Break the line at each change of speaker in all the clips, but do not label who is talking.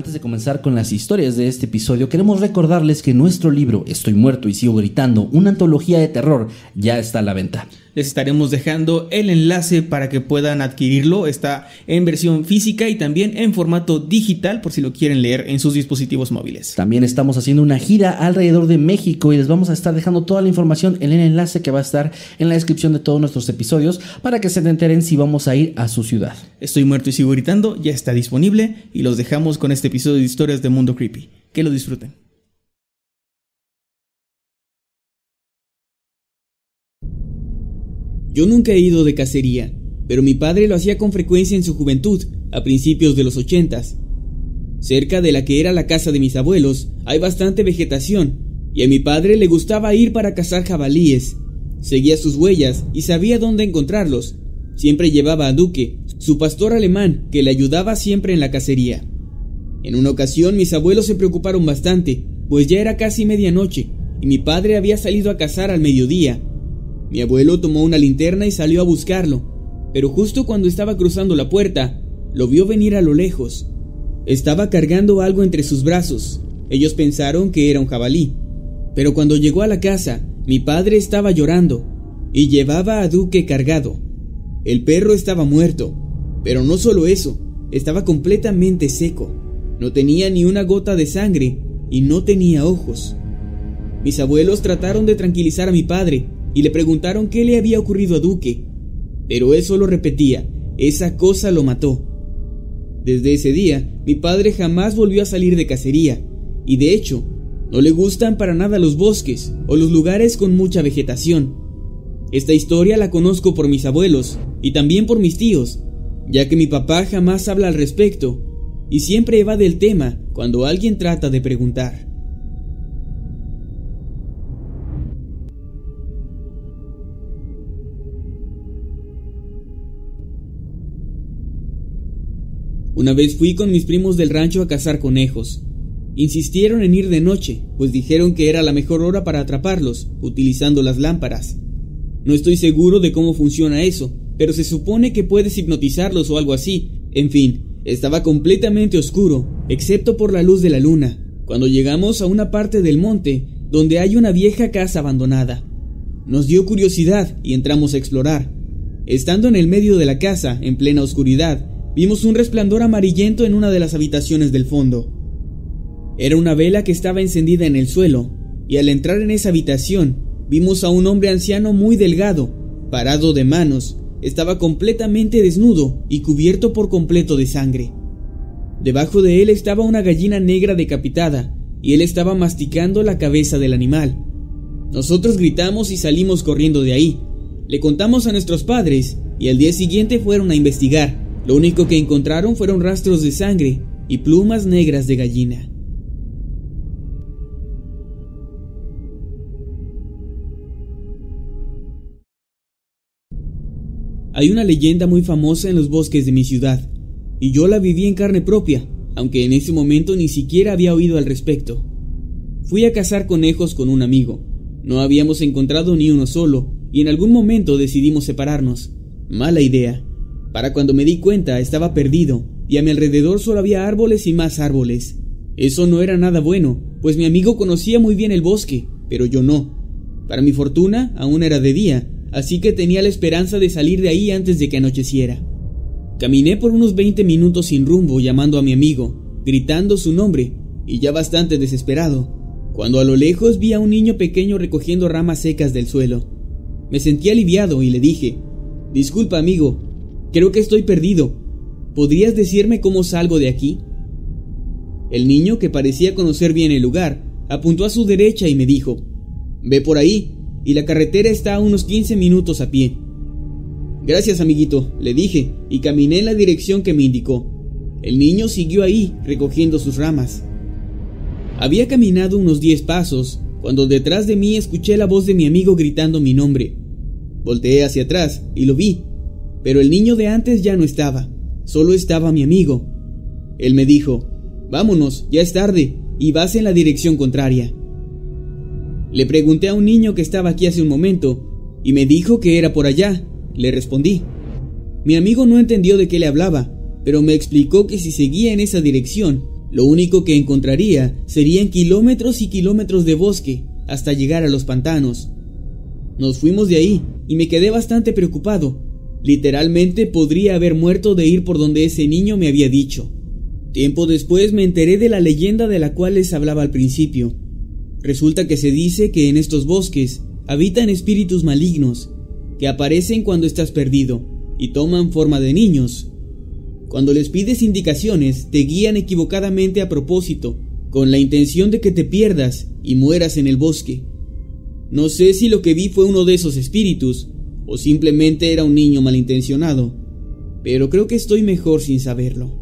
Antes de comenzar con las historias de este episodio, queremos recordarles que nuestro libro Estoy muerto y sigo gritando, una antología de terror, ya está a la venta.
Les estaremos dejando el enlace para que puedan adquirirlo. Está en versión física y también en formato digital por si lo quieren leer en sus dispositivos móviles.
También estamos haciendo una gira alrededor de México y les vamos a estar dejando toda la información en el enlace que va a estar en la descripción de todos nuestros episodios para que se enteren si vamos a ir a su ciudad.
Estoy muerto y sigo gritando, ya está disponible y los dejamos con este episodio de historias de Mundo Creepy. Que lo disfruten. Yo nunca he ido de cacería, pero mi padre lo hacía con frecuencia en su juventud, a principios de los ochentas. Cerca de la que era la casa de mis abuelos hay bastante vegetación, y a mi padre le gustaba ir para cazar jabalíes. Seguía sus huellas y sabía dónde encontrarlos. Siempre llevaba a Duque, su pastor alemán, que le ayudaba siempre en la cacería. En una ocasión mis abuelos se preocuparon bastante, pues ya era casi medianoche, y mi padre había salido a cazar al mediodía. Mi abuelo tomó una linterna y salió a buscarlo, pero justo cuando estaba cruzando la puerta, lo vio venir a lo lejos. Estaba cargando algo entre sus brazos. Ellos pensaron que era un jabalí. Pero cuando llegó a la casa, mi padre estaba llorando y llevaba a Duque cargado. El perro estaba muerto, pero no solo eso, estaba completamente seco. No tenía ni una gota de sangre y no tenía ojos. Mis abuelos trataron de tranquilizar a mi padre y le preguntaron qué le había ocurrido a Duque, pero él solo repetía, esa cosa lo mató. Desde ese día, mi padre jamás volvió a salir de cacería, y de hecho, no le gustan para nada los bosques o los lugares con mucha vegetación. Esta historia la conozco por mis abuelos y también por mis tíos, ya que mi papá jamás habla al respecto y siempre evade el tema cuando alguien trata de preguntar. Una vez fui con mis primos del rancho a cazar conejos. Insistieron en ir de noche, pues dijeron que era la mejor hora para atraparlos, utilizando las lámparas. No estoy seguro de cómo funciona eso, pero se supone que puedes hipnotizarlos o algo así. En fin, estaba completamente oscuro, excepto por la luz de la luna, cuando llegamos a una parte del monte donde hay una vieja casa abandonada. Nos dio curiosidad y entramos a explorar. Estando en el medio de la casa, en plena oscuridad, vimos un resplandor amarillento en una de las habitaciones del fondo. Era una vela que estaba encendida en el suelo, y al entrar en esa habitación vimos a un hombre anciano muy delgado, parado de manos, estaba completamente desnudo y cubierto por completo de sangre. Debajo de él estaba una gallina negra decapitada, y él estaba masticando la cabeza del animal. Nosotros gritamos y salimos corriendo de ahí. Le contamos a nuestros padres, y al día siguiente fueron a investigar. Lo único que encontraron fueron rastros de sangre y plumas negras de gallina. Hay una leyenda muy famosa en los bosques de mi ciudad, y yo la viví en carne propia, aunque en ese momento ni siquiera había oído al respecto. Fui a cazar conejos con un amigo. No habíamos encontrado ni uno solo, y en algún momento decidimos separarnos. Mala idea. Para cuando me di cuenta estaba perdido, y a mi alrededor solo había árboles y más árboles. Eso no era nada bueno, pues mi amigo conocía muy bien el bosque, pero yo no. Para mi fortuna, aún era de día, así que tenía la esperanza de salir de ahí antes de que anocheciera. Caminé por unos 20 minutos sin rumbo llamando a mi amigo, gritando su nombre, y ya bastante desesperado, cuando a lo lejos vi a un niño pequeño recogiendo ramas secas del suelo. Me sentí aliviado y le dije, Disculpa amigo, creo que estoy perdido. ¿Podrías decirme cómo salgo de aquí? El niño, que parecía conocer bien el lugar, apuntó a su derecha y me dijo, Ve por ahí, y la carretera está a unos 15 minutos a pie. Gracias, amiguito, le dije, y caminé en la dirección que me indicó. El niño siguió ahí, recogiendo sus ramas. Había caminado unos diez pasos, cuando detrás de mí escuché la voz de mi amigo gritando mi nombre. Volteé hacia atrás y lo vi, pero el niño de antes ya no estaba, solo estaba mi amigo. Él me dijo, Vámonos, ya es tarde, y vas en la dirección contraria. Le pregunté a un niño que estaba aquí hace un momento, y me dijo que era por allá, le respondí. Mi amigo no entendió de qué le hablaba, pero me explicó que si seguía en esa dirección, lo único que encontraría serían kilómetros y kilómetros de bosque hasta llegar a los pantanos. Nos fuimos de ahí y me quedé bastante preocupado. Literalmente podría haber muerto de ir por donde ese niño me había dicho. Tiempo después me enteré de la leyenda de la cual les hablaba al principio. Resulta que se dice que en estos bosques habitan espíritus malignos que aparecen cuando estás perdido y toman forma de niños. Cuando les pides indicaciones, te guían equivocadamente a propósito, con la intención de que te pierdas y mueras en el bosque. No sé si lo que vi fue uno de esos espíritus, o simplemente era un niño malintencionado, pero creo que estoy mejor sin saberlo.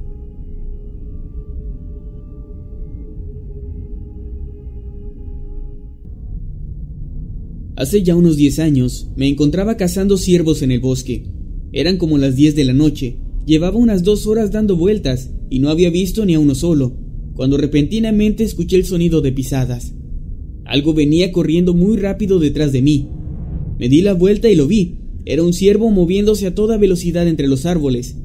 Hace ya unos 10 años me encontraba cazando ciervos en el bosque. Eran como las 10 de la noche. Llevaba unas dos horas dando vueltas y no había visto ni a uno solo, cuando repentinamente escuché el sonido de pisadas. Algo venía corriendo muy rápido detrás de mí. Me di la vuelta y lo vi. Era un ciervo moviéndose a toda velocidad entre los árboles.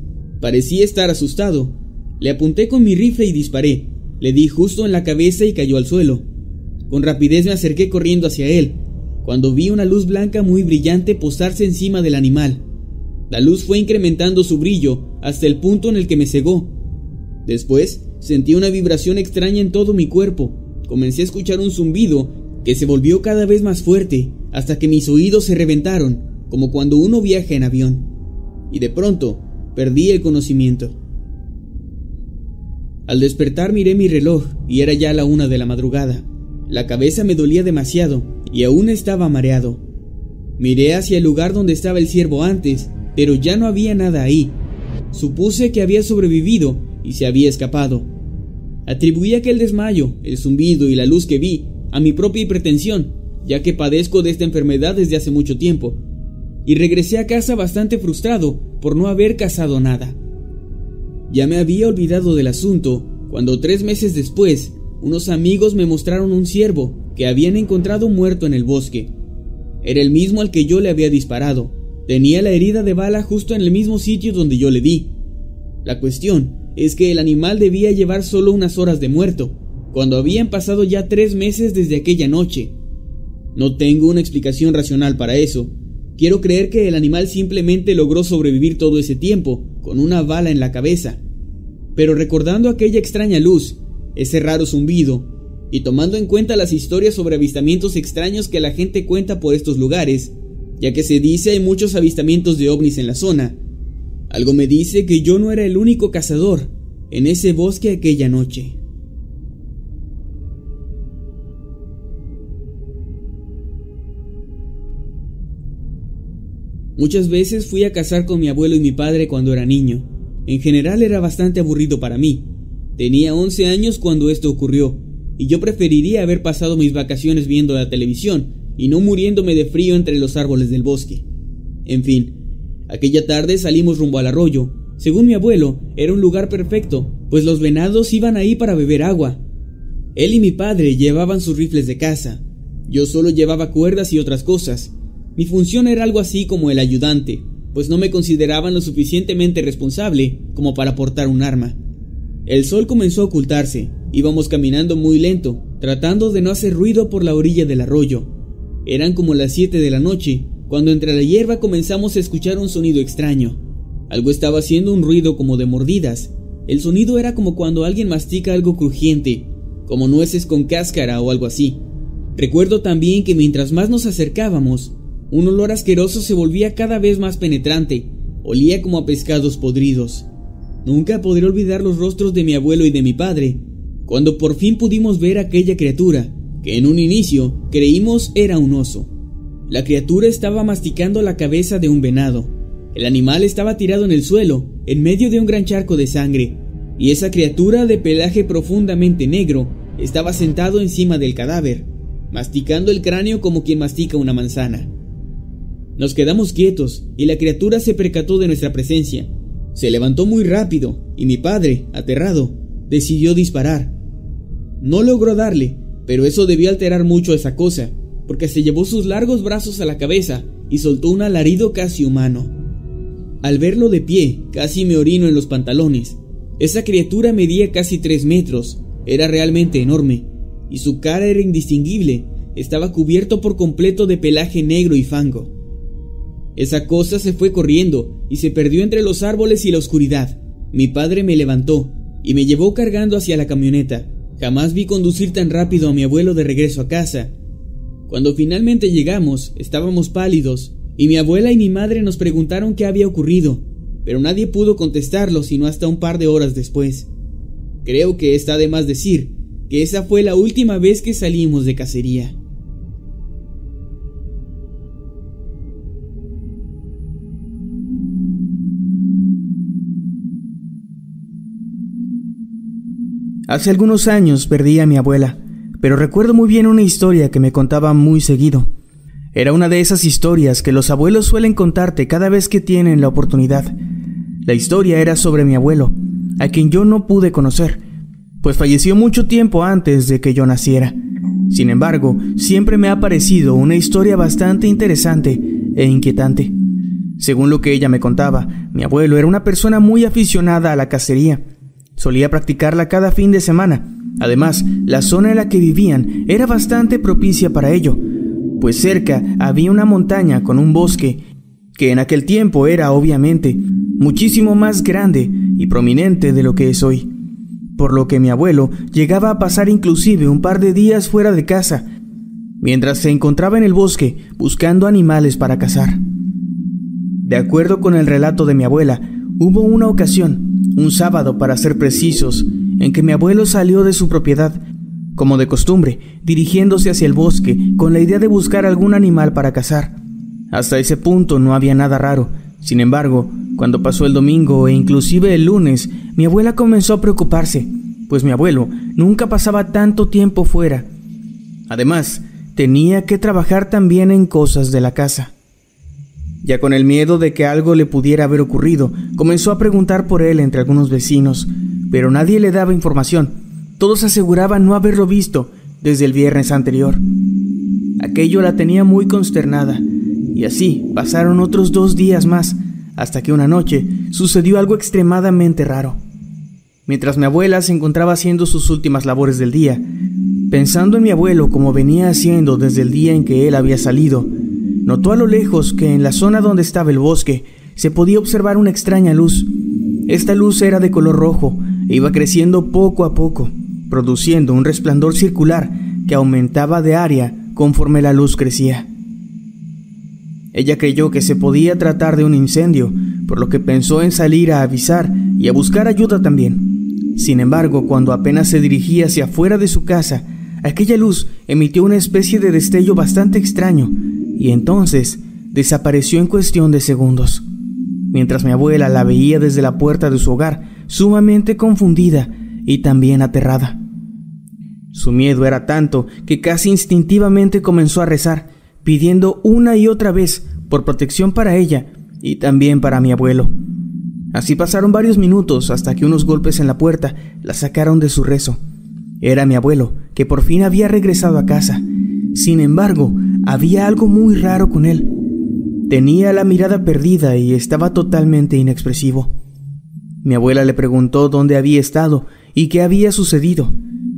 Parecía estar asustado. Le apunté con mi rifle y disparé. Le di justo en la cabeza y cayó al suelo. Con rapidez me acerqué corriendo hacia él, cuando vi una luz blanca muy brillante posarse encima del animal. La luz fue incrementando su brillo hasta el punto en el que me cegó. Después sentí una vibración extraña en todo mi cuerpo. Comencé a escuchar un zumbido que se volvió cada vez más fuerte hasta que mis oídos se reventaron, como cuando uno viaja en avión. Y de pronto perdí el conocimiento. Al despertar miré mi reloj y era ya la una de la madrugada. La cabeza me dolía demasiado y aún estaba mareado. Miré hacia el lugar donde estaba el ciervo antes, pero ya no había nada ahí. Supuse que había sobrevivido y se había escapado. Atribuí aquel desmayo, el zumbido y la luz que vi a mi propia hipertensión, ya que padezco de esta enfermedad desde hace mucho tiempo, y regresé a casa bastante frustrado por no haber cazado nada. Ya me había olvidado del asunto cuando tres meses después unos amigos me mostraron un ciervo que habían encontrado muerto en el bosque. Era el mismo al que yo le había disparado. Tenía la herida de bala justo en el mismo sitio donde yo le di. La cuestión es que el animal debía llevar solo unas horas de muerto, cuando habían pasado ya tres meses desde aquella noche. No tengo una explicación racional para eso. Quiero creer que el animal simplemente logró sobrevivir todo ese tiempo, con una bala en la cabeza. Pero recordando aquella extraña luz, ese raro zumbido, y tomando en cuenta las historias sobre avistamientos extraños que la gente cuenta por estos lugares, ya que se dice hay muchos avistamientos de ovnis en la zona, algo me dice que yo no era el único cazador en ese bosque aquella noche. Muchas veces fui a cazar con mi abuelo y mi padre cuando era niño. En general era bastante aburrido para mí. Tenía 11 años cuando esto ocurrió, y yo preferiría haber pasado mis vacaciones viendo la televisión y no muriéndome de frío entre los árboles del bosque. En fin, aquella tarde salimos rumbo al arroyo. Según mi abuelo, era un lugar perfecto, pues los venados iban ahí para beber agua. Él y mi padre llevaban sus rifles de caza. Yo solo llevaba cuerdas y otras cosas. Mi función era algo así como el ayudante, pues no me consideraban lo suficientemente responsable como para portar un arma. El sol comenzó a ocultarse, íbamos caminando muy lento, tratando de no hacer ruido por la orilla del arroyo. Eran como las 7 de la noche, cuando entre la hierba comenzamos a escuchar un sonido extraño.
Algo estaba haciendo un ruido como de mordidas. El sonido era como cuando alguien mastica algo crujiente, como nueces con cáscara o algo así. Recuerdo también que mientras más nos acercábamos, un olor asqueroso se volvía cada vez más penetrante, olía como a pescados podridos. Nunca podré olvidar los rostros de mi abuelo y de mi padre, cuando por fin pudimos ver aquella criatura, que en un inicio creímos era un oso. La criatura estaba masticando la cabeza de un venado. El animal estaba tirado en el suelo, en medio de un gran charco de sangre, y esa criatura de pelaje profundamente negro estaba sentado encima del cadáver, masticando el cráneo como quien mastica una manzana. Nos quedamos quietos y la criatura se percató de nuestra presencia. Se levantó muy rápido y mi padre, aterrado, decidió disparar. No logró darle, pero eso debió alterar mucho esa cosa, porque se llevó sus largos brazos a la cabeza y soltó un alarido casi humano. Al verlo de pie, casi me orino en los pantalones. Esa criatura medía casi tres metros, era realmente enorme, y su cara era indistinguible, estaba cubierto por completo de pelaje negro y fango. Esa cosa se fue corriendo y se perdió entre los árboles y la oscuridad. Mi padre me levantó y me llevó cargando hacia la camioneta. Jamás vi conducir tan rápido a mi abuelo de regreso a casa. Cuando finalmente llegamos, estábamos pálidos, y mi abuela y mi madre nos preguntaron qué había ocurrido, pero nadie pudo contestarlo sino hasta un par de horas después. Creo que está de más decir que esa fue la última vez que salimos de cacería.
Hace algunos años perdí a mi abuela, pero recuerdo muy bien una historia que me contaba muy seguido. Era una de esas historias que los abuelos suelen contarte cada vez que tienen la oportunidad. La historia era sobre mi abuelo, a quien yo no pude conocer, pues falleció mucho tiempo antes de que yo naciera. Sin embargo, siempre me ha parecido una historia bastante interesante e inquietante. Según lo que ella me contaba, mi abuelo era una persona muy aficionada a la cacería. Solía practicarla cada fin de semana. Además, la zona en la que vivían era bastante propicia para ello, pues cerca había una montaña con un bosque que en aquel tiempo era obviamente muchísimo más grande y prominente de lo que es hoy, por lo que mi abuelo llegaba a pasar inclusive un par de días fuera de casa, mientras se encontraba en el bosque buscando animales para cazar. De acuerdo con el relato de mi abuela, hubo una ocasión, un sábado para ser precisos, en que mi abuelo salió de su propiedad, como de costumbre, dirigiéndose hacia el bosque con la idea de buscar algún animal para cazar. Hasta ese punto no había nada raro. Sin embargo, cuando pasó el domingo e inclusive el lunes, mi abuela comenzó a preocuparse, pues mi abuelo nunca pasaba tanto tiempo fuera. Además, tenía que trabajar también en cosas de la casa. Ya con el miedo de que algo le pudiera haber ocurrido, comenzó a preguntar por él entre algunos vecinos, pero nadie le daba información. Todos aseguraban no haberlo visto desde el viernes anterior. Aquello la tenía muy consternada, y así pasaron otros dos días más, hasta que una noche sucedió algo extremadamente raro. Mientras mi abuela se encontraba haciendo sus últimas labores del día, pensando en mi abuelo como venía haciendo desde el día en que él había salido, notó a lo lejos que en la zona donde estaba el bosque se podía observar una extraña luz. Esta luz era de color rojo e iba creciendo poco a poco, produciendo un resplandor circular que aumentaba de área conforme la luz crecía. Ella creyó que se podía tratar de un incendio, por lo que pensó en salir a avisar y a buscar ayuda también. Sin embargo, cuando apenas se dirigía hacia afuera de su casa, aquella luz emitió una especie de destello bastante extraño y entonces desapareció en cuestión de segundos. Mientras mi abuela la veía desde la puerta de su hogar, sumamente confundida y también aterrada. Su miedo era tanto que casi instintivamente comenzó a rezar, pidiendo una y otra vez por protección para ella y también para mi abuelo. Así pasaron varios minutos hasta que unos golpes en la puerta la sacaron de su rezo. Era mi abuelo, que por fin había regresado a casa. Sin embargo, había algo muy raro con él. Tenía la mirada perdida y estaba totalmente inexpresivo. Mi abuela le preguntó dónde había estado y qué había sucedido.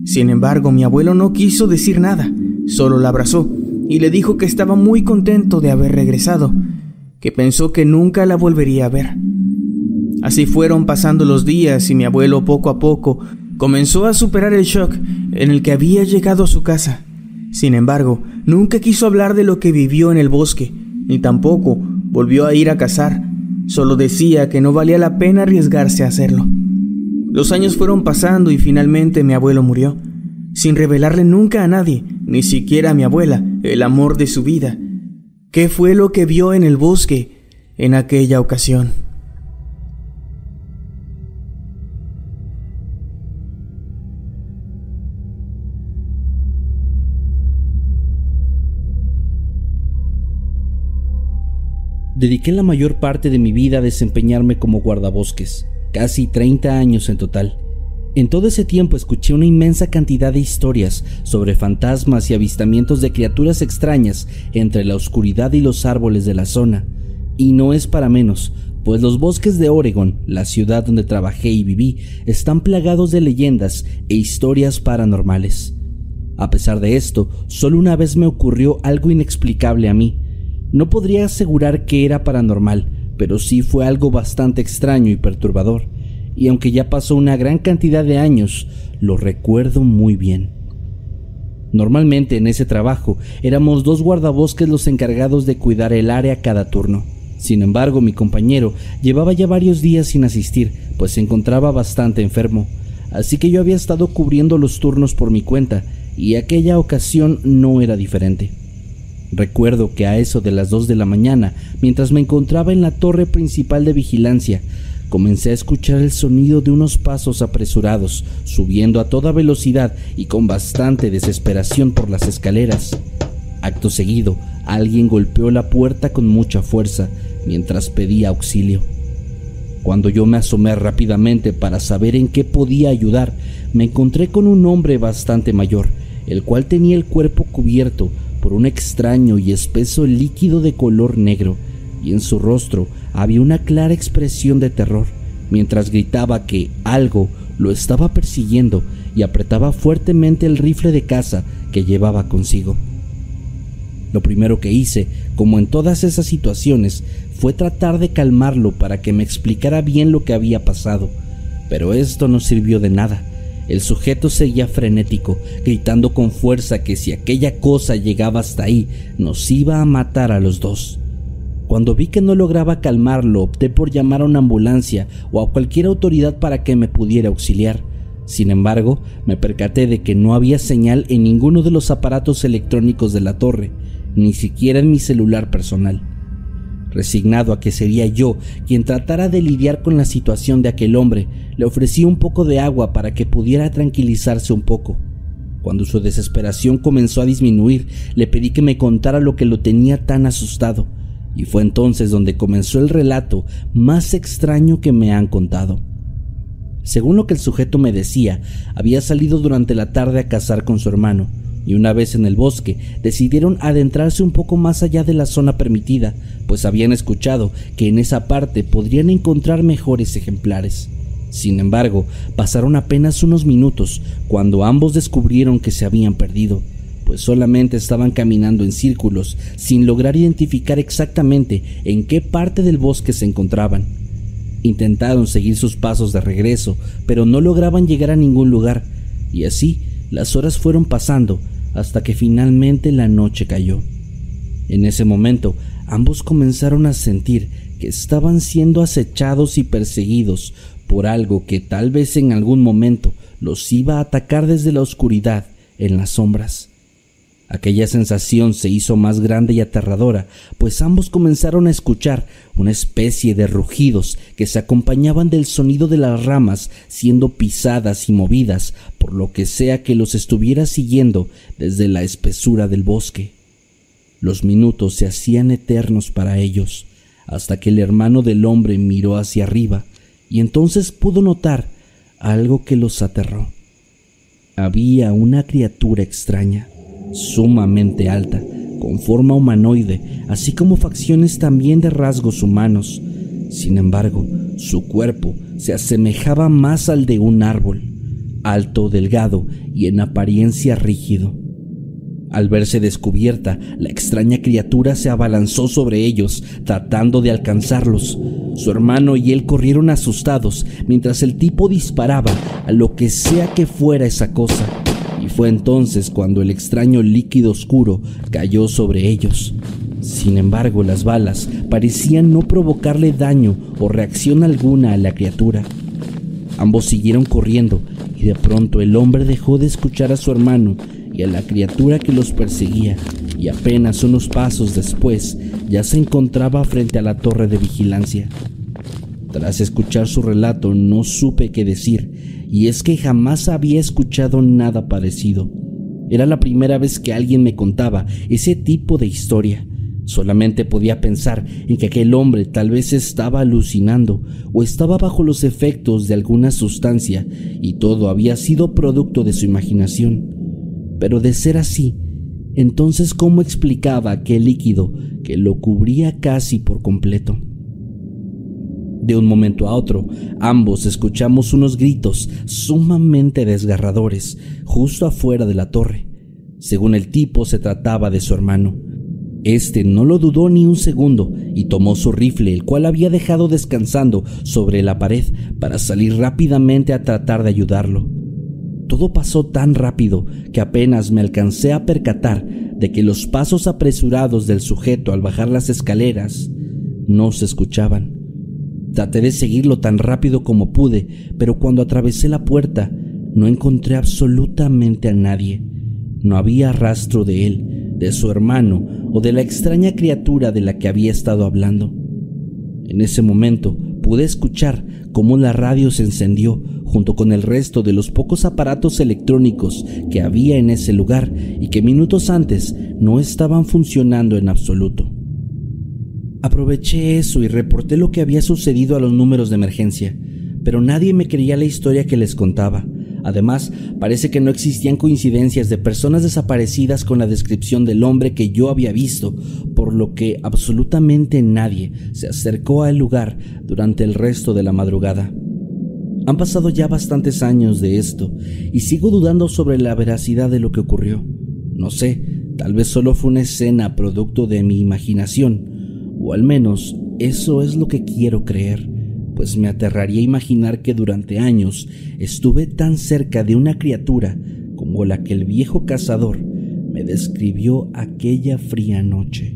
Sin embargo, mi abuelo no quiso decir nada, solo la abrazó y le dijo que estaba muy contento de haber regresado, que pensó que nunca la volvería a ver.
Así fueron pasando los días y mi abuelo poco a poco comenzó a superar el shock en el que había llegado a su casa. Sin embargo, nunca quiso hablar de lo que vivió en el bosque, ni tampoco volvió a ir a cazar. Solo decía que no valía la pena arriesgarse a hacerlo. Los años fueron pasando y finalmente mi abuelo murió, sin revelarle nunca a nadie, ni siquiera a mi abuela, el amor de su vida. ¿Qué fue lo que vio en el bosque en aquella ocasión?
Dediqué la mayor parte de mi vida a desempeñarme como guardabosques, casi 30 años en total. En todo ese tiempo escuché una inmensa cantidad de historias sobre fantasmas y avistamientos de criaturas extrañas entre la oscuridad y los árboles de la zona. Y no es para menos, pues los bosques de Oregon, la ciudad donde trabajé y viví, están plagados de leyendas e historias paranormales. A pesar de esto, solo una vez me ocurrió algo inexplicable a mí, no podría asegurar que era paranormal, pero sí fue algo bastante extraño y perturbador, y aunque ya pasó una gran cantidad de años, lo recuerdo muy bien. Normalmente en ese trabajo éramos dos guardabosques los encargados de cuidar el área cada turno. Sin embargo, mi compañero llevaba ya varios días sin asistir, pues se encontraba bastante enfermo, así que yo había estado cubriendo los turnos por mi cuenta, y aquella ocasión no era diferente. Recuerdo que a eso de las dos de la mañana, mientras me encontraba en la torre principal de vigilancia, comencé a escuchar el sonido de unos pasos apresurados, subiendo a toda velocidad y con bastante desesperación por las escaleras. Acto seguido, alguien golpeó la puerta con mucha fuerza mientras pedía auxilio. Cuando yo me asomé rápidamente para saber en qué podía ayudar, me encontré con un hombre bastante mayor, el cual tenía el cuerpo cubierto por un extraño y espeso líquido de color negro, y en su rostro había una clara expresión de terror, mientras gritaba que algo lo estaba persiguiendo y apretaba fuertemente el rifle de caza que llevaba consigo. Lo primero que hice, como en todas esas situaciones, fue tratar de calmarlo para que me explicara bien lo que había pasado, pero esto no sirvió de nada el sujeto seguía frenético, gritando con fuerza que si aquella cosa llegaba hasta ahí, nos iba a matar a los dos. Cuando vi que no lograba calmarlo, opté por llamar a una ambulancia o a cualquier autoridad para que me pudiera auxiliar. Sin embargo, me percaté de que no había señal en ninguno de los aparatos electrónicos de la torre, ni siquiera en mi celular personal. Resignado a que sería yo quien tratara de lidiar con la situación de aquel hombre, le ofrecí un poco de agua para que pudiera tranquilizarse un poco. Cuando su desesperación comenzó a disminuir, le pedí que me contara lo que lo tenía tan asustado, y fue entonces donde comenzó el relato más extraño que me han contado. Según lo que el sujeto me decía, había salido durante la tarde a cazar con su hermano, y una vez en el bosque decidieron adentrarse un poco más allá de la zona permitida, pues habían escuchado que en esa parte podrían encontrar mejores ejemplares. Sin embargo, pasaron apenas unos minutos cuando ambos descubrieron que se habían perdido, pues solamente estaban caminando en círculos sin lograr identificar exactamente en qué parte del bosque se encontraban. Intentaron seguir sus pasos de regreso, pero no lograban llegar a ningún lugar, y así las horas fueron pasando hasta que finalmente la noche cayó. En ese momento, ambos comenzaron a sentir que estaban siendo acechados y perseguidos por algo que tal vez en algún momento los iba a atacar desde la oscuridad en las sombras. Aquella sensación se hizo más grande y aterradora, pues ambos comenzaron a escuchar una especie de rugidos que se acompañaban del sonido de las ramas siendo pisadas y movidas por lo que sea que los estuviera siguiendo desde la espesura del bosque. Los minutos se hacían eternos para ellos, hasta que el hermano del hombre miró hacia arriba y entonces pudo notar algo que los aterró. Había una criatura extraña sumamente alta, con forma humanoide, así como facciones también de rasgos humanos. Sin embargo, su cuerpo se asemejaba más al de un árbol, alto, delgado y en apariencia rígido. Al verse descubierta, la extraña criatura se abalanzó sobre ellos, tratando de alcanzarlos. Su hermano y él corrieron asustados mientras el tipo disparaba a lo que sea que fuera esa cosa. Fue entonces cuando el extraño líquido oscuro cayó sobre ellos. Sin embargo, las balas parecían no provocarle daño o reacción alguna a la criatura. Ambos siguieron corriendo y de pronto el hombre dejó de escuchar a su hermano y a la criatura que los perseguía y apenas unos pasos después ya se encontraba frente a la torre de vigilancia. Tras escuchar su relato no supe qué decir, y es que jamás había escuchado nada parecido. Era la primera vez que alguien me contaba ese tipo de historia. Solamente podía pensar en que aquel hombre tal vez estaba alucinando o estaba bajo los efectos de alguna sustancia y todo había sido producto de su imaginación. Pero de ser así, entonces, ¿cómo explicaba aquel líquido que lo cubría casi por completo? De un momento a otro, ambos escuchamos unos gritos sumamente desgarradores justo afuera de la torre. Según el tipo, se trataba de su hermano. Este no lo dudó ni un segundo y tomó su rifle, el cual había dejado descansando sobre la pared, para salir rápidamente a tratar de ayudarlo. Todo pasó tan rápido que apenas me alcancé a percatar de que los pasos apresurados del sujeto al bajar las escaleras no se escuchaban. Traté de seguirlo tan rápido como pude, pero cuando atravesé la puerta no encontré absolutamente a nadie. No había rastro de él, de su hermano o de la extraña criatura de la que había estado hablando. En ese momento pude escuchar cómo la radio se encendió junto con el resto de los pocos aparatos electrónicos que había en ese lugar y que minutos antes no estaban funcionando en absoluto. Aproveché eso y reporté lo que había sucedido a los números de emergencia, pero nadie me creía la historia que les contaba. Además, parece que no existían coincidencias de personas desaparecidas con la descripción del hombre que yo había visto, por lo que absolutamente nadie se acercó al lugar durante el resto de la madrugada. Han pasado ya bastantes años de esto y sigo dudando sobre la veracidad de lo que ocurrió. No sé, tal vez solo fue una escena producto de mi imaginación, o al menos eso es lo que quiero creer, pues me aterraría imaginar que durante años estuve tan cerca de una criatura como la que el viejo cazador me describió aquella fría noche.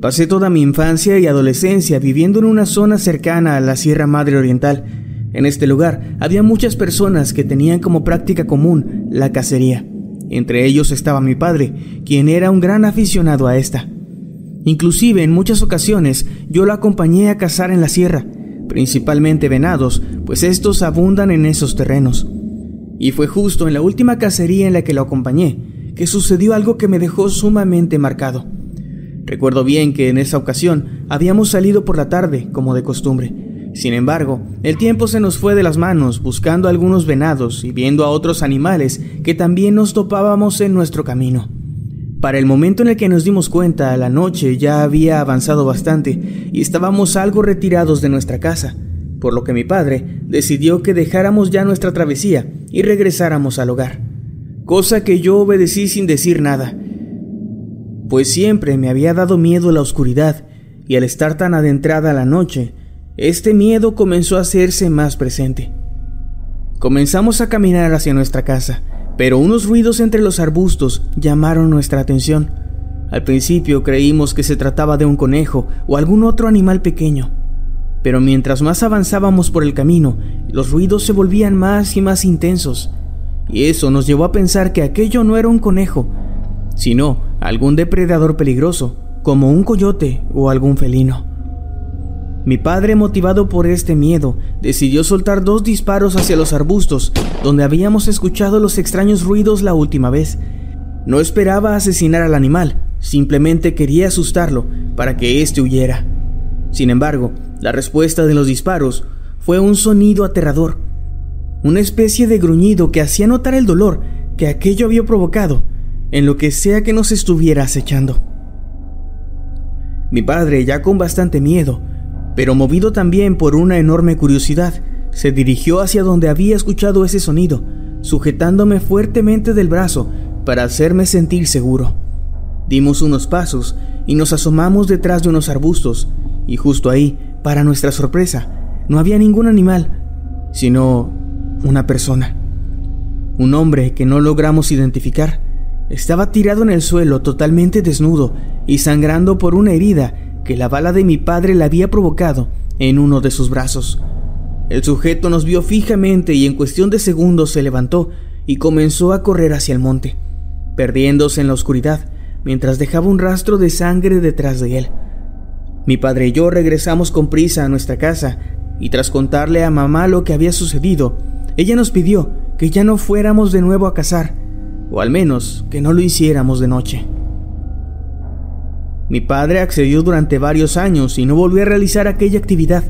Pasé toda mi infancia y adolescencia viviendo en una zona cercana a la Sierra Madre Oriental. En este lugar había muchas personas que tenían como práctica común la cacería. Entre ellos estaba mi padre, quien era un gran aficionado a esta. Inclusive en muchas ocasiones yo lo acompañé a cazar en la sierra, principalmente venados, pues estos abundan en esos terrenos. Y fue justo en la última cacería en la que lo acompañé que sucedió algo que me dejó sumamente marcado. Recuerdo bien que en esa ocasión habíamos salido por la tarde, como de costumbre. Sin embargo, el tiempo se nos fue de las manos buscando algunos venados y viendo a otros animales que también nos topábamos en nuestro camino. Para el momento en el que nos dimos cuenta, la noche ya había avanzado bastante y estábamos algo retirados de nuestra casa, por lo que mi padre decidió que dejáramos ya nuestra travesía y regresáramos al hogar, cosa que yo obedecí sin decir nada. pues siempre me había dado miedo la oscuridad y al estar tan adentrada la noche, este miedo comenzó a hacerse más presente. Comenzamos a caminar hacia nuestra casa, pero unos ruidos entre los arbustos llamaron nuestra atención. Al principio creímos que se trataba de un conejo o algún otro animal pequeño, pero mientras más avanzábamos por el camino, los ruidos se volvían más y más intensos, y eso nos llevó a pensar que aquello no era un conejo, sino algún depredador peligroso, como un coyote o algún felino. Mi padre, motivado por este miedo, decidió soltar dos disparos hacia los arbustos, donde habíamos escuchado los extraños ruidos la última vez. No esperaba asesinar al animal, simplemente quería asustarlo para que éste huyera. Sin embargo, la respuesta de los disparos fue un sonido aterrador, una especie de gruñido que hacía notar el dolor que aquello había provocado en lo que sea que nos estuviera acechando. Mi padre, ya con bastante miedo, pero movido también por una enorme curiosidad, se dirigió hacia donde había escuchado ese sonido, sujetándome fuertemente del brazo para hacerme sentir seguro. Dimos unos pasos y nos asomamos detrás de unos arbustos, y justo ahí, para nuestra sorpresa, no había ningún animal, sino una persona. Un hombre que no logramos identificar estaba tirado en el suelo totalmente desnudo y sangrando por una herida que la bala de mi padre le había provocado en uno de sus brazos. El sujeto nos vio fijamente y en cuestión de segundos se levantó y comenzó a correr hacia el monte, perdiéndose en la oscuridad mientras dejaba un rastro de sangre detrás de él. Mi padre y yo regresamos con prisa a nuestra casa y tras contarle a mamá lo que había sucedido, ella nos pidió que ya no fuéramos de nuevo a cazar, o al menos que no lo hiciéramos de noche. Mi padre accedió durante varios años y no volvió a realizar aquella actividad.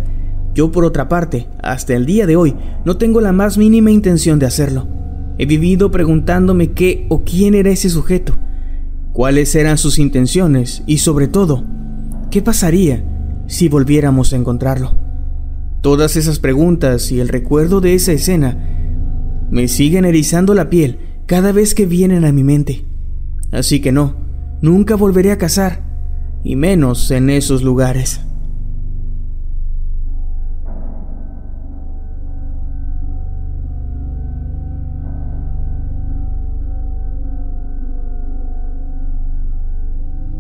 Yo, por otra parte, hasta el día de hoy, no tengo la más mínima intención de hacerlo. He vivido preguntándome qué o quién era ese sujeto, cuáles eran sus intenciones y, sobre todo, qué pasaría si volviéramos a encontrarlo. Todas esas preguntas y el recuerdo de esa escena me siguen erizando la piel cada vez que vienen a mi mente. Así que no, nunca volveré a cazar, y menos en esos lugares.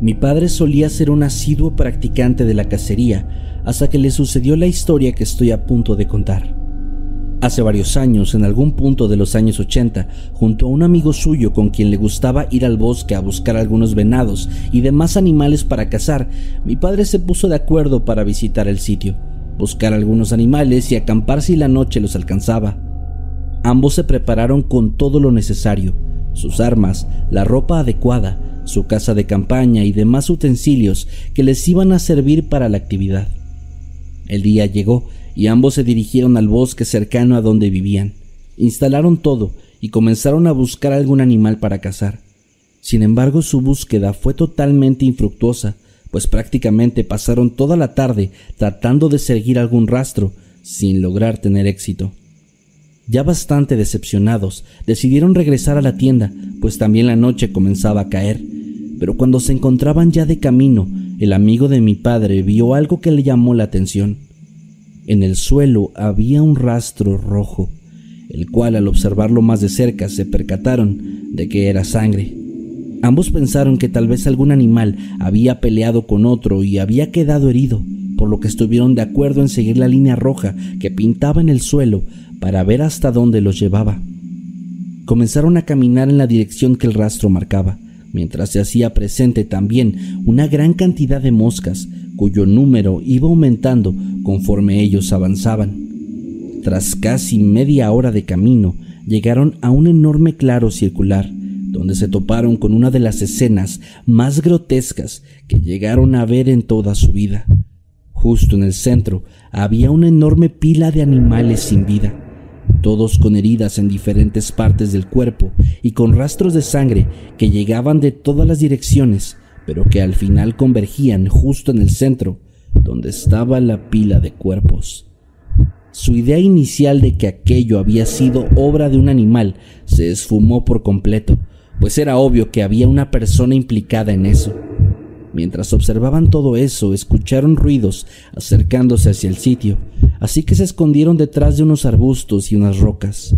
Mi padre solía ser un asiduo practicante de la cacería hasta que le sucedió la historia que estoy a punto de contar. Hace varios años, en algún punto de los años 80, junto a un amigo suyo con quien le gustaba ir al bosque a buscar algunos venados y demás animales para cazar, mi padre se puso de acuerdo para visitar el sitio, buscar algunos animales y acampar si la noche los alcanzaba. Ambos se prepararon con todo lo necesario, sus armas, la ropa adecuada, su casa de campaña y demás utensilios que les iban a servir para la actividad. El día llegó y ambos se dirigieron al bosque cercano a donde vivían. Instalaron todo y comenzaron a buscar algún animal para cazar. Sin embargo, su búsqueda fue totalmente infructuosa, pues prácticamente pasaron toda la tarde tratando de seguir algún rastro, sin lograr tener éxito. Ya bastante decepcionados, decidieron regresar a la tienda, pues también la noche comenzaba a caer. Pero cuando se encontraban ya de camino, el amigo de mi padre vio algo que le llamó la atención. En el suelo había un rastro rojo, el cual al observarlo más de cerca se percataron de que era sangre. Ambos pensaron que tal vez algún animal había peleado con otro y había quedado herido, por lo que estuvieron de acuerdo en seguir la línea roja que pintaba en el suelo para ver hasta dónde los llevaba. Comenzaron a caminar en la dirección que el rastro marcaba, mientras se hacía presente también una gran cantidad de moscas, cuyo número iba aumentando conforme ellos avanzaban. Tras casi media hora de camino, llegaron a un enorme claro circular, donde se toparon con una de las escenas más grotescas que llegaron a ver en toda su vida. Justo en el centro había una enorme pila de animales sin vida, todos con heridas en diferentes partes del cuerpo y con rastros de sangre que llegaban de todas las direcciones, pero que al final convergían justo en el centro, donde estaba la pila de cuerpos. Su idea inicial de que aquello había sido obra de un animal se esfumó por completo, pues era obvio que había una persona implicada en eso. Mientras observaban todo eso, escucharon ruidos acercándose hacia el sitio, así que se escondieron detrás de unos arbustos y unas rocas.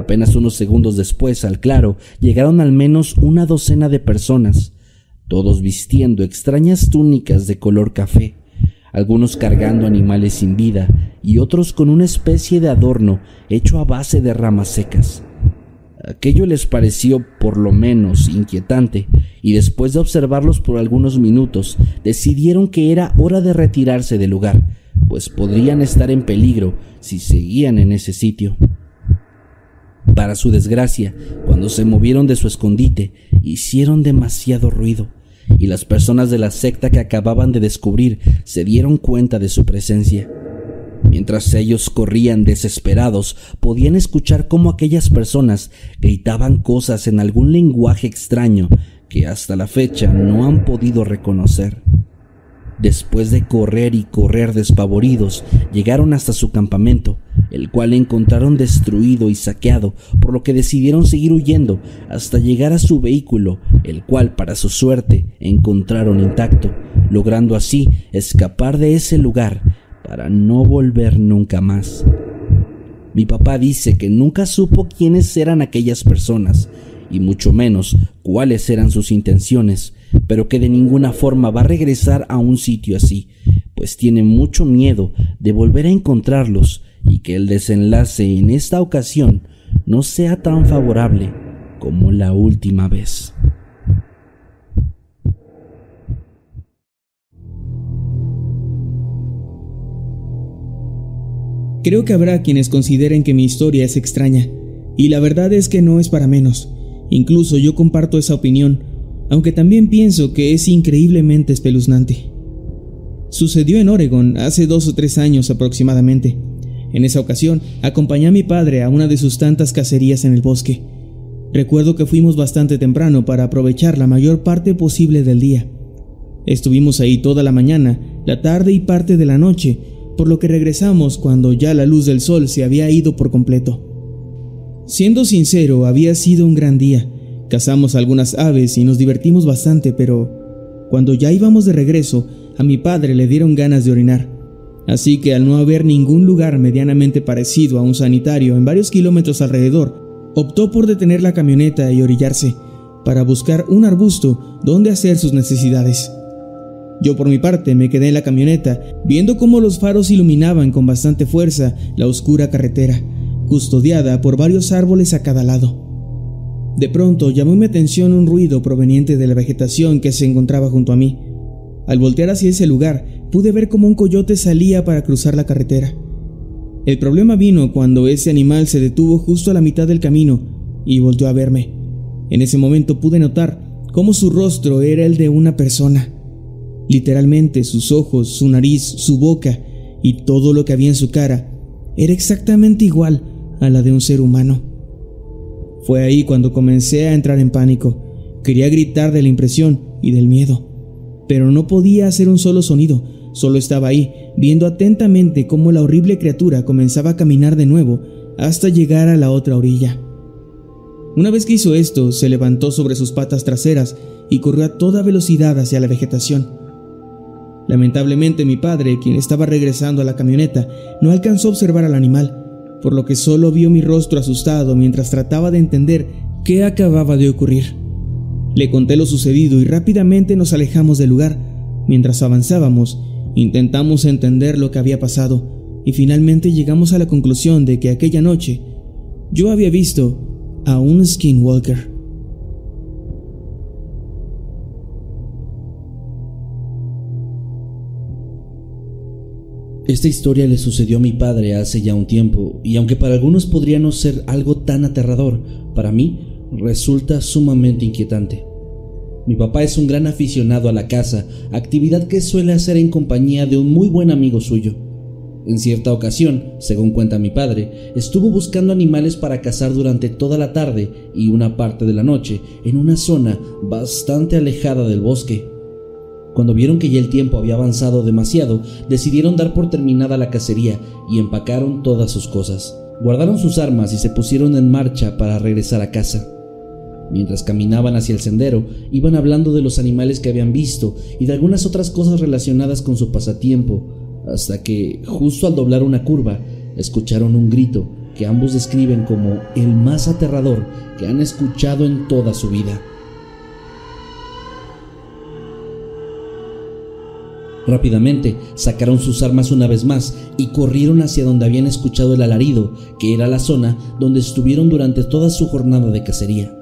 Apenas unos segundos después, al claro, llegaron al menos una docena de personas, todos vistiendo extrañas túnicas de color café, algunos cargando animales sin vida y otros con una especie de adorno hecho a base de ramas secas. Aquello les pareció por lo menos inquietante, y después de observarlos por algunos minutos, decidieron que era hora de retirarse del lugar, pues podrían estar en peligro si seguían en ese sitio. Para su desgracia, cuando se movieron de su escondite, hicieron demasiado ruido, y las personas de la secta que acababan de descubrir se dieron cuenta de su presencia. Mientras ellos corrían desesperados, podían escuchar cómo aquellas personas gritaban cosas en algún lenguaje extraño que hasta la fecha no han podido reconocer. Después de correr y correr despavoridos, llegaron hasta su campamento, el cual encontraron destruido y saqueado, por lo que decidieron seguir huyendo hasta llegar a su vehículo, el cual, para su suerte, encontraron intacto, logrando así escapar de ese lugar para no volver nunca más. Mi papá dice que nunca supo quiénes eran aquellas personas, y mucho menos cuáles eran sus intenciones, pero que de ninguna forma va a regresar a un sitio así, pues tiene mucho miedo de volver a encontrarlos y que el desenlace en esta ocasión no sea tan favorable como la última vez.
Creo que habrá quienes consideren que mi historia es extraña, y la verdad es que no es para menos. Incluso yo comparto esa opinión, aunque también pienso que es increíblemente espeluznante. Sucedió en Oregon hace dos o tres años aproximadamente. En esa ocasión, acompañé a mi padre a una de sus tantas cacerías en el bosque. Recuerdo que fuimos bastante temprano para aprovechar la mayor parte posible del día. Estuvimos ahí toda la mañana, la tarde y parte de la noche, por lo que regresamos cuando ya la luz del sol se había ido por completo. Siendo sincero, había sido un gran día. Cazamos algunas aves y nos divertimos bastante, pero cuando ya íbamos de regreso, a mi padre le dieron ganas de orinar. Así que al no haber ningún lugar medianamente parecido a un sanitario en varios kilómetros alrededor, optó por detener la camioneta y orillarse, para buscar un arbusto donde hacer sus necesidades. Yo por mi parte me quedé en la camioneta, viendo cómo los faros iluminaban con bastante fuerza la oscura carretera, custodiada por varios árboles a cada lado. De pronto llamó mi atención un ruido proveniente de la vegetación que se encontraba junto a mí. Al voltear hacia ese lugar, pude ver cómo un coyote salía para cruzar la carretera. El problema vino cuando ese animal se detuvo justo a la mitad del camino y volteó a verme. En ese momento pude notar cómo su rostro era el de una persona. Literalmente sus ojos, su nariz, su boca y todo lo que había en su cara era exactamente igual a la de un ser humano. Fue ahí cuando comencé a entrar en pánico. Quería gritar de la impresión y del miedo, pero no podía hacer un solo sonido. Solo estaba ahí, viendo atentamente cómo la horrible criatura comenzaba a caminar de nuevo hasta llegar a la otra orilla. Una vez que hizo esto, se levantó sobre sus patas traseras y corrió a toda velocidad hacia la vegetación. Lamentablemente mi padre, quien estaba regresando a la camioneta, no alcanzó a observar al animal, por lo que solo vio mi rostro asustado mientras trataba de entender qué acababa de ocurrir. Le conté lo sucedido y rápidamente nos alejamos del lugar. Mientras avanzábamos, intentamos entender lo que había pasado y finalmente llegamos a la conclusión de que aquella noche yo había visto a un skinwalker.
Esta historia le sucedió a mi padre hace ya un tiempo, y aunque para algunos podría no ser algo tan aterrador, para mí resulta sumamente inquietante. Mi papá es un gran aficionado a la caza, actividad que suele hacer en compañía de un muy buen amigo suyo. En cierta ocasión, según cuenta mi padre, estuvo buscando animales para cazar durante toda la tarde y una parte de la noche en una zona bastante alejada del bosque. Cuando vieron que ya el tiempo había avanzado demasiado, decidieron dar por terminada la cacería y empacaron todas sus cosas. Guardaron sus armas y se pusieron en marcha para regresar a casa. Mientras caminaban hacia el sendero, iban hablando de los animales que habían visto y de algunas otras cosas relacionadas con su pasatiempo, hasta que, justo al doblar una curva, escucharon un grito que ambos describen como el más aterrador que han escuchado en toda su vida. Rápidamente sacaron sus armas una vez más y corrieron hacia donde habían escuchado el alarido, que era la zona donde estuvieron durante toda su jornada de cacería.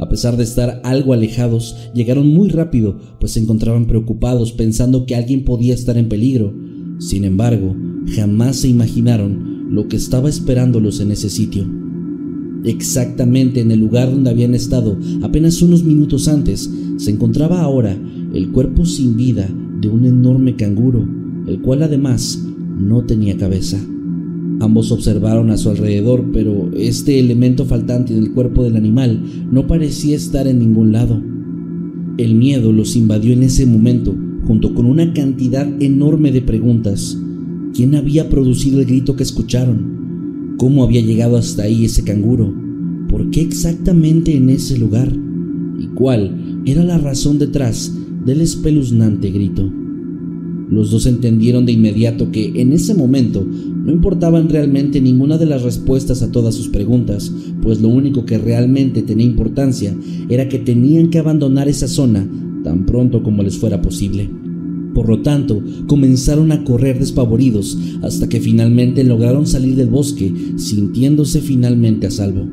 A pesar de estar algo alejados, llegaron muy rápido, pues se encontraban preocupados pensando que alguien podía estar en peligro. Sin embargo, jamás se imaginaron lo que estaba esperándolos en ese sitio. Exactamente en el lugar donde habían estado apenas unos minutos antes, se encontraba ahora el cuerpo sin vida de un enorme canguro, el cual además no tenía cabeza. Ambos observaron a su alrededor, pero este elemento faltante del cuerpo del animal no parecía estar en ningún lado. El miedo los invadió en ese momento, junto con una cantidad enorme de preguntas. ¿Quién había producido el grito que escucharon? ¿Cómo había llegado hasta ahí ese canguro? ¿Por qué exactamente en ese lugar? ¿Y cuál era la razón detrás del espeluznante grito. Los dos entendieron de inmediato que en ese momento no importaban realmente ninguna de las respuestas a todas sus preguntas, pues lo único que realmente tenía importancia era que tenían que abandonar esa zona tan pronto como les fuera posible. Por lo tanto, comenzaron a correr despavoridos hasta que finalmente lograron salir del bosque sintiéndose finalmente a salvo.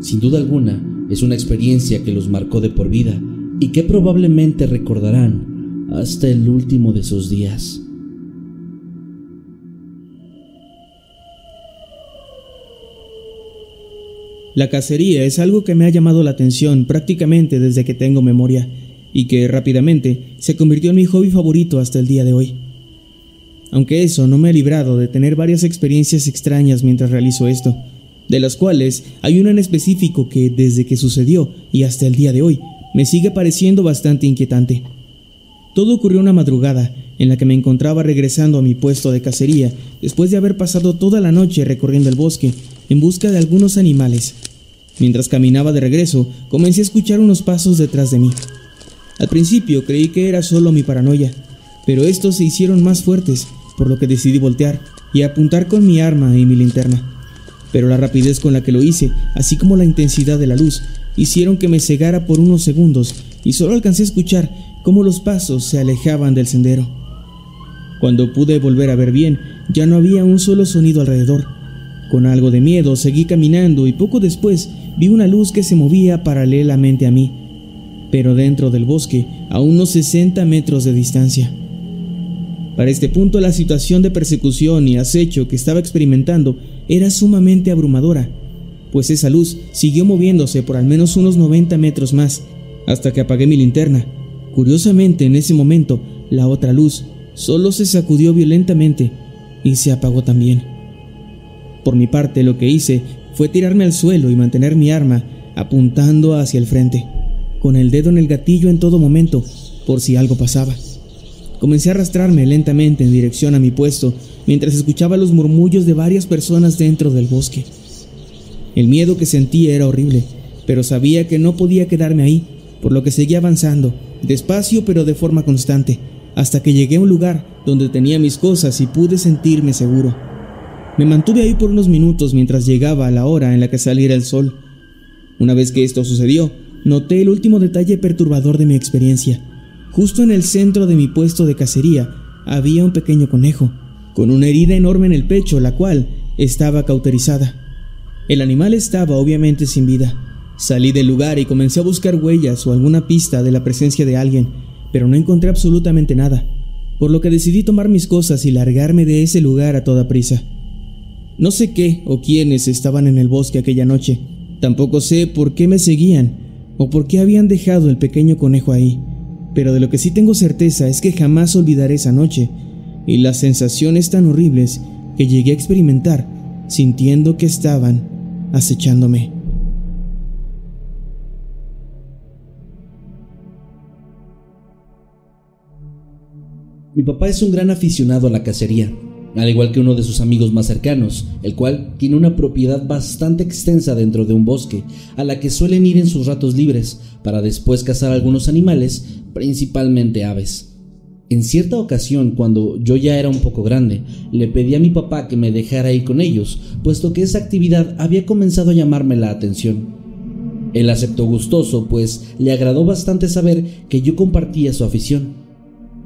Sin duda alguna, es una experiencia que los marcó de por vida y que probablemente recordarán hasta el último de sus días.
La cacería es algo que me ha llamado la atención prácticamente desde que tengo memoria y que rápidamente se convirtió en mi hobby favorito hasta el día de hoy. Aunque eso no me ha librado de tener varias experiencias extrañas mientras realizo esto, de las cuales hay una en específico que desde que sucedió y hasta el día de hoy me sigue pareciendo bastante inquietante. Todo ocurrió una madrugada en la que me encontraba regresando a mi puesto de cacería después de haber pasado toda la noche recorriendo el bosque en busca de algunos animales. Mientras caminaba de regreso, comencé a escuchar unos pasos detrás de mí. Al principio creí que era solo mi paranoia, pero estos se hicieron más fuertes, por lo que decidí voltear y apuntar con mi arma y mi linterna. Pero la rapidez con la que lo hice, así como la intensidad de la luz, hicieron que me cegara por unos segundos y solo alcancé a escuchar cómo los pasos se alejaban del sendero. Cuando pude volver a ver bien, ya no había un solo sonido alrededor. Con algo de miedo seguí caminando y poco después vi una luz que se movía paralelamente a mí, pero dentro del bosque, a unos 60 metros de distancia. Para este punto la situación de persecución y acecho que estaba experimentando era sumamente abrumadora pues esa luz siguió moviéndose por al menos unos 90 metros más, hasta que apagué mi linterna. Curiosamente, en ese momento, la otra luz solo se sacudió violentamente y se apagó también. Por mi parte, lo que hice fue tirarme al suelo y mantener mi arma apuntando hacia el frente, con el dedo en el gatillo en todo momento, por si algo pasaba. Comencé a arrastrarme lentamente en dirección a mi puesto mientras escuchaba los murmullos de varias personas dentro del bosque. El miedo que sentía era horrible, pero sabía que no podía quedarme ahí, por lo que seguí avanzando, despacio pero de forma constante, hasta que llegué a un lugar donde tenía mis cosas y pude sentirme seguro. Me mantuve ahí por unos minutos mientras llegaba a la hora en la que saliera el sol. Una vez que esto sucedió, noté el último detalle perturbador de mi experiencia. Justo en el centro de mi puesto de cacería había un pequeño conejo, con una herida enorme en el pecho, la cual estaba cauterizada. El animal estaba obviamente sin vida. Salí del lugar y comencé a buscar huellas o alguna pista de la presencia de alguien, pero no encontré absolutamente nada, por lo que decidí tomar mis cosas y largarme de ese lugar a toda prisa. No sé qué o quiénes estaban en el bosque aquella noche, tampoco sé por qué me seguían o por qué habían dejado el pequeño conejo ahí, pero de lo que sí tengo certeza es que jamás olvidaré esa noche y las sensaciones tan horribles que llegué a experimentar sintiendo que estaban acechándome.
Mi papá es un gran aficionado a la cacería. Al igual que uno de sus amigos más cercanos, el cual tiene una propiedad bastante extensa dentro de un bosque, a la que suelen ir en sus ratos libres para después cazar algunos animales, principalmente aves. En cierta ocasión, cuando yo ya era un poco grande, le pedí a mi papá que me dejara ir con ellos, puesto que esa actividad había comenzado a llamarme la atención. Él aceptó gustoso, pues le agradó bastante saber que yo compartía su afición.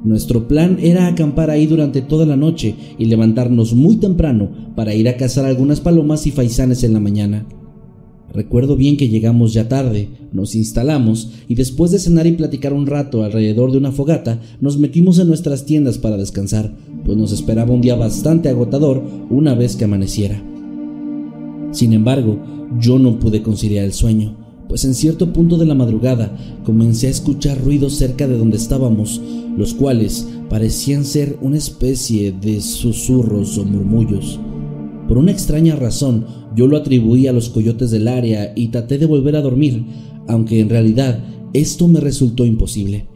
Nuestro plan era acampar ahí durante toda la noche y levantarnos muy temprano para ir a cazar algunas palomas y faisanes en la mañana. Recuerdo bien que llegamos ya tarde, nos instalamos y después de cenar y platicar un rato alrededor de una fogata, nos metimos en nuestras tiendas para descansar, pues nos esperaba un día bastante agotador una vez que amaneciera. Sin embargo, yo no pude conciliar el sueño pues en cierto punto de la madrugada comencé a escuchar ruidos cerca de donde estábamos, los cuales parecían ser una especie de susurros o murmullos. Por una extraña razón, yo lo atribuí a los coyotes del área y traté de volver a dormir, aunque en realidad esto me resultó imposible.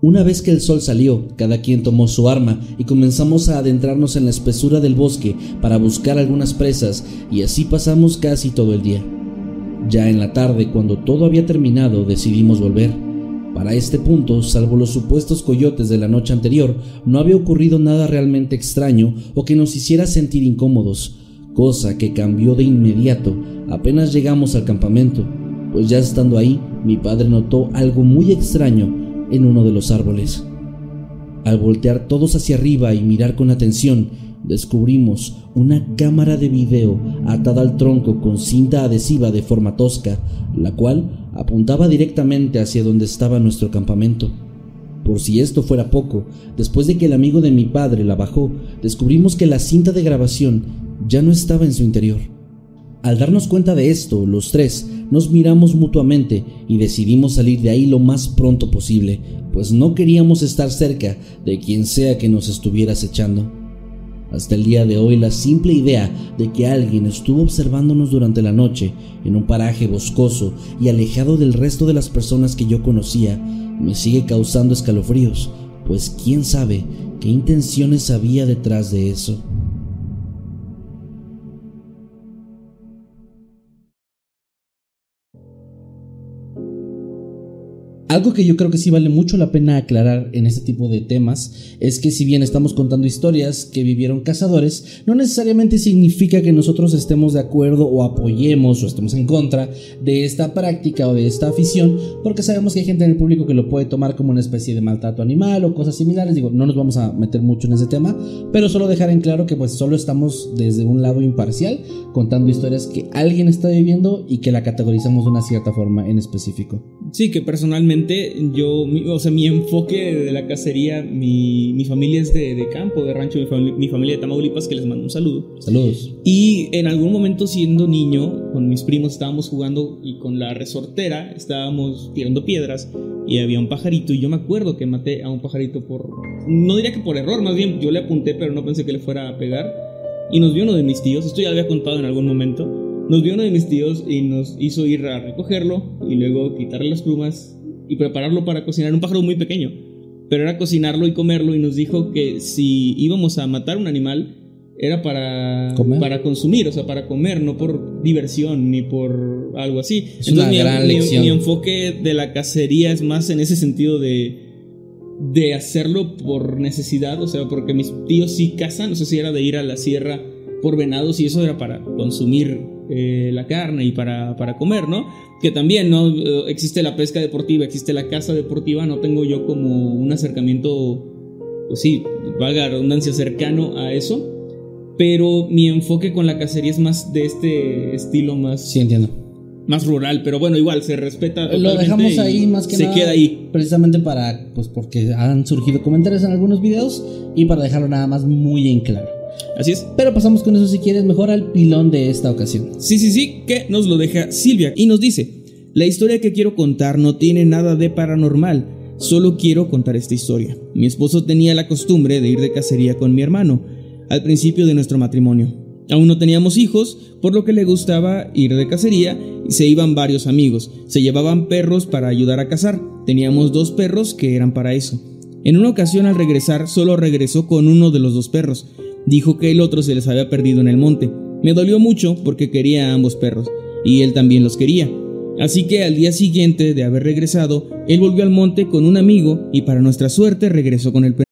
Una vez que el sol salió, cada quien tomó su arma y comenzamos a adentrarnos en la espesura del bosque para buscar algunas presas y así pasamos casi todo el día. Ya en la tarde, cuando todo había terminado, decidimos volver. Para este punto, salvo los supuestos coyotes de la noche anterior, no había ocurrido nada realmente extraño o que nos hiciera sentir incómodos, cosa que cambió de inmediato apenas llegamos al campamento, pues ya estando ahí, mi padre notó algo muy extraño en uno de los árboles. Al voltear todos hacia arriba y mirar con atención, descubrimos una cámara de video atada al tronco con cinta adhesiva de forma tosca, la cual apuntaba directamente hacia donde estaba nuestro campamento. Por si esto fuera poco, después de que el amigo de mi padre la bajó, descubrimos que la cinta de grabación ya no estaba en su interior. Al darnos cuenta de esto, los tres nos miramos mutuamente y decidimos salir de ahí lo más pronto posible, pues no queríamos estar cerca de quien sea que nos estuviera acechando. Hasta el día de hoy la simple idea de que alguien estuvo observándonos durante la noche en un paraje boscoso y alejado del resto de las personas que yo conocía me sigue causando escalofríos, pues quién sabe qué intenciones había detrás de eso. Algo que yo creo que sí vale mucho la pena aclarar en este tipo de temas es que si bien estamos contando historias que vivieron cazadores, no necesariamente significa que nosotros estemos de acuerdo o apoyemos o estemos en contra de esta práctica o de esta afición, porque sabemos que hay gente en el público que lo puede tomar como una especie de maltrato animal o cosas similares. Digo, no nos vamos a meter mucho en ese tema, pero solo dejar en claro que pues solo estamos desde un lado imparcial contando historias que alguien está viviendo y que la categorizamos de una cierta forma en específico.
Sí, que personalmente yo, o sea, mi enfoque de la cacería, mi, mi familia es de, de, campo, de rancho, mi, familia, mi familia de Tamaulipas, que les mando un saludo.
Saludos.
Y en algún momento siendo niño, con mis primos estábamos jugando y con la resortera estábamos tirando piedras y había un pajarito y yo me acuerdo que maté a un pajarito por, no diría que por error, más bien yo le apunté pero no pensé que le fuera a pegar y nos vio uno de mis tíos, esto ya lo había contado en algún momento nos vio uno de mis tíos y nos hizo ir a recogerlo y luego quitarle las plumas y prepararlo para cocinar. Un pájaro muy pequeño, pero era cocinarlo y comerlo y nos dijo que si íbamos a matar un animal era para, para consumir, o sea, para comer, no por diversión ni por algo así.
Es Entonces, una gran
mi,
lección.
mi enfoque de la cacería es más en ese sentido de de hacerlo por necesidad, o sea, porque mis tíos sí cazan, no sé si era de ir a la sierra por venados y eso era para consumir eh, la carne y para, para, comer, ¿no? Que también, ¿no? Eh, existe la pesca deportiva, existe la caza deportiva, no tengo yo como un acercamiento, pues sí, valga la redundancia, cercano a eso, pero mi enfoque con la cacería es más de este estilo más...
Sí, entiendo.
Más rural, pero bueno, igual se respeta.
Lo dejamos ahí más que
se
nada.
queda ahí.
Precisamente para, pues porque han surgido comentarios en algunos videos y para dejarlo nada más muy en claro.
Así es.
Pero pasamos con eso si quieres mejor al pilón de esta ocasión.
Sí, sí, sí, que nos lo deja Silvia y nos dice, la historia que quiero contar no tiene nada de paranormal, solo quiero contar esta historia. Mi esposo tenía la costumbre de ir de cacería con mi hermano al principio de nuestro matrimonio. Aún no teníamos hijos, por lo que le gustaba ir de cacería y se iban varios amigos. Se llevaban perros para ayudar a cazar. Teníamos dos perros que eran para eso. En una ocasión al regresar solo regresó con uno de los dos perros. Dijo que el otro se les había perdido en el monte. Me dolió mucho porque quería a ambos perros, y él también los quería. Así que al día siguiente de haber regresado, él volvió al monte con un amigo y para nuestra suerte regresó con el perro.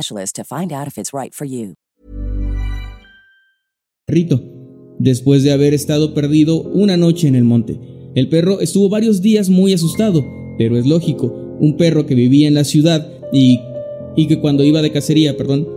Rito, después de haber estado perdido una noche en el monte. El perro estuvo varios días muy asustado, pero es lógico, un perro que vivía en la ciudad y, y que cuando iba de cacería, perdón,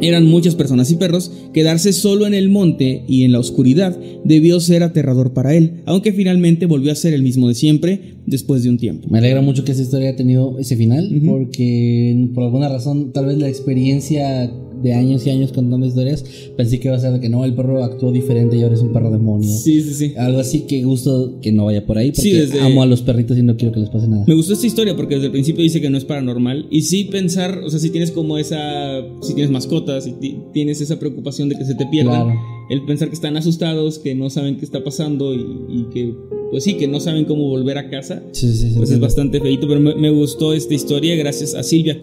eran muchas personas y perros, quedarse solo en el monte y en la oscuridad debió ser aterrador para él, aunque finalmente volvió a ser el mismo de siempre después de un tiempo.
Me alegra mucho que esa historia haya tenido ese final, porque por alguna razón, tal vez la experiencia de años y años contando historias, pensé que iba a ser de que no, el perro actuó diferente y ahora es un perro demonio.
Sí, sí, sí.
Algo así que gusto que no vaya por ahí, porque
Sí, desde-
amo a los perritos y no quiero que les pase nada.
Me gustó esta historia porque desde el principio dice que no es paranormal y sí pensar, o sea, si tienes como esa, si tienes mascotas, si ti- tienes esa preocupación de que se te pierdan,
Claro.
el pensar que están asustados, que no saben qué está pasando y, y que, pues sí, que no saben cómo volver a casa,
Sí, sí, sí,
pues es bastante feito, pero me, me gustó esta historia gracias a Silvia.